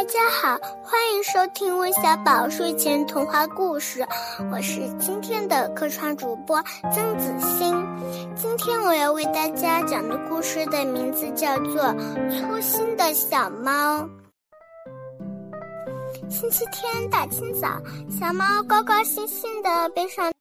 大家好，欢迎收听温小宝睡前童话故事。我是今天的客串主播曾子欣。今天我要为大家讲的故事的名字叫做粗心的小猫。星期天大清早，小猫高高兴兴的背上。